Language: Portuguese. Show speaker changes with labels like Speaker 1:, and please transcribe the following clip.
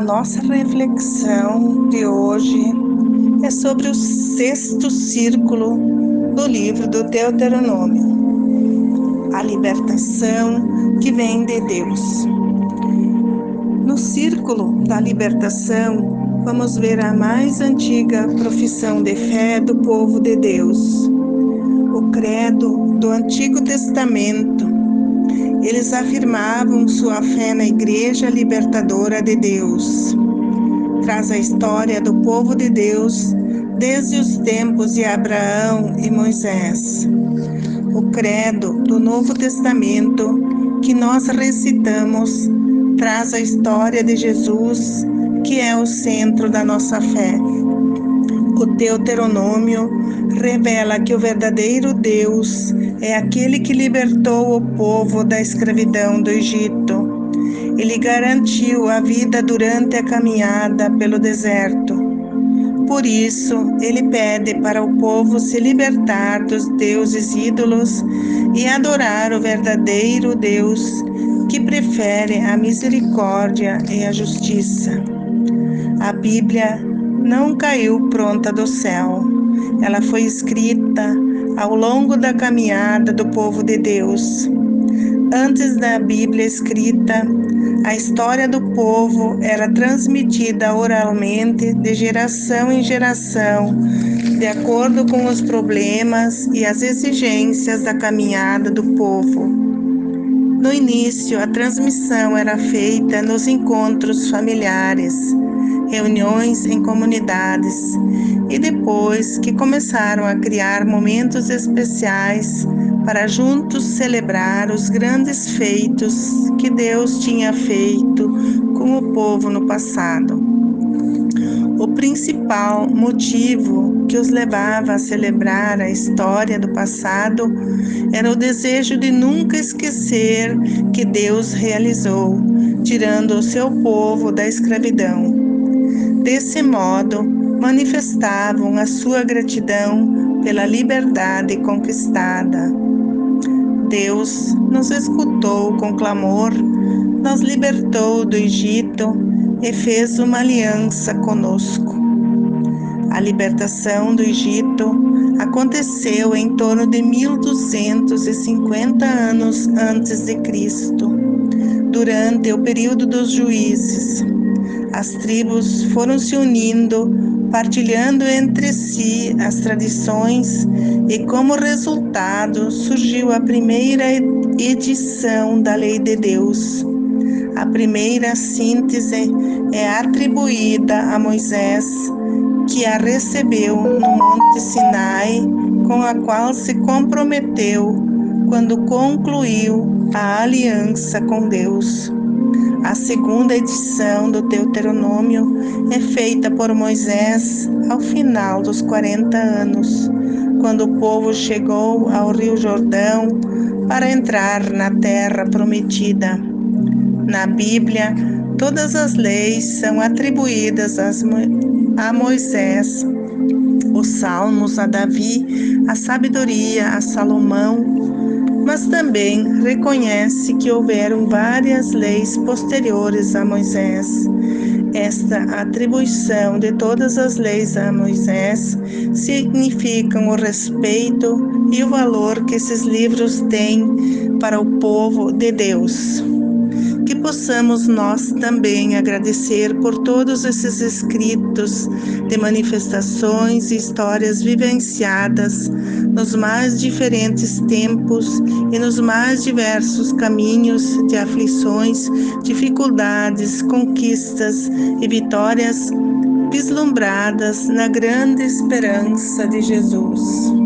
Speaker 1: nossa reflexão de hoje é sobre o sexto círculo do livro do Deuteronômio, a libertação que vem de Deus. No círculo da libertação, vamos ver a mais antiga profissão de fé do povo de Deus, o credo do Antigo Testamento. Eles afirmavam sua fé na Igreja Libertadora de Deus. Traz a história do povo de Deus desde os tempos de Abraão e Moisés. O credo do Novo Testamento que nós recitamos traz a história de Jesus, que é o centro da nossa fé. O Deuteronômio revela que o verdadeiro Deus é aquele que libertou o povo da escravidão do Egito. Ele garantiu a vida durante a caminhada pelo deserto. Por isso, ele pede para o povo se libertar dos deuses ídolos e adorar o verdadeiro Deus que prefere a misericórdia e a justiça. A Bíblia não caiu pronta do céu. Ela foi escrita ao longo da caminhada do povo de Deus. Antes da Bíblia escrita, a história do povo era transmitida oralmente de geração em geração, de acordo com os problemas e as exigências da caminhada do povo. No início, a transmissão era feita nos encontros familiares, reuniões em comunidades, e depois que começaram a criar momentos especiais para juntos celebrar os grandes feitos que Deus tinha feito com o povo no passado. O principal motivo que os levava a celebrar a história do passado era o desejo de nunca esquecer que Deus realizou, tirando o seu povo da escravidão. Desse modo, manifestavam a sua gratidão pela liberdade conquistada. Deus nos escutou com clamor, nos libertou do Egito e fez uma aliança conosco. A libertação do Egito aconteceu em torno de 1250 anos antes de Cristo, durante o período dos juízes. As tribos foram se unindo, partilhando entre si as tradições, e como resultado surgiu a primeira edição da Lei de Deus a primeira síntese é atribuída a Moisés, que a recebeu no Monte Sinai, com a qual se comprometeu quando concluiu a aliança com Deus. A segunda edição do Deuteronômio é feita por Moisés ao final dos 40 anos, quando o povo chegou ao Rio Jordão para entrar na terra prometida. Na Bíblia, todas as leis são atribuídas a Moisés, os salmos a Davi, a sabedoria a Salomão, mas também reconhece que houveram várias leis posteriores a Moisés. Esta atribuição de todas as leis a Moisés significam o respeito e o valor que esses livros têm para o povo de Deus que possamos nós também agradecer por todos esses escritos de manifestações e histórias vivenciadas nos mais diferentes tempos e nos mais diversos caminhos de aflições, dificuldades, conquistas e vitórias vislumbradas na grande esperança de Jesus.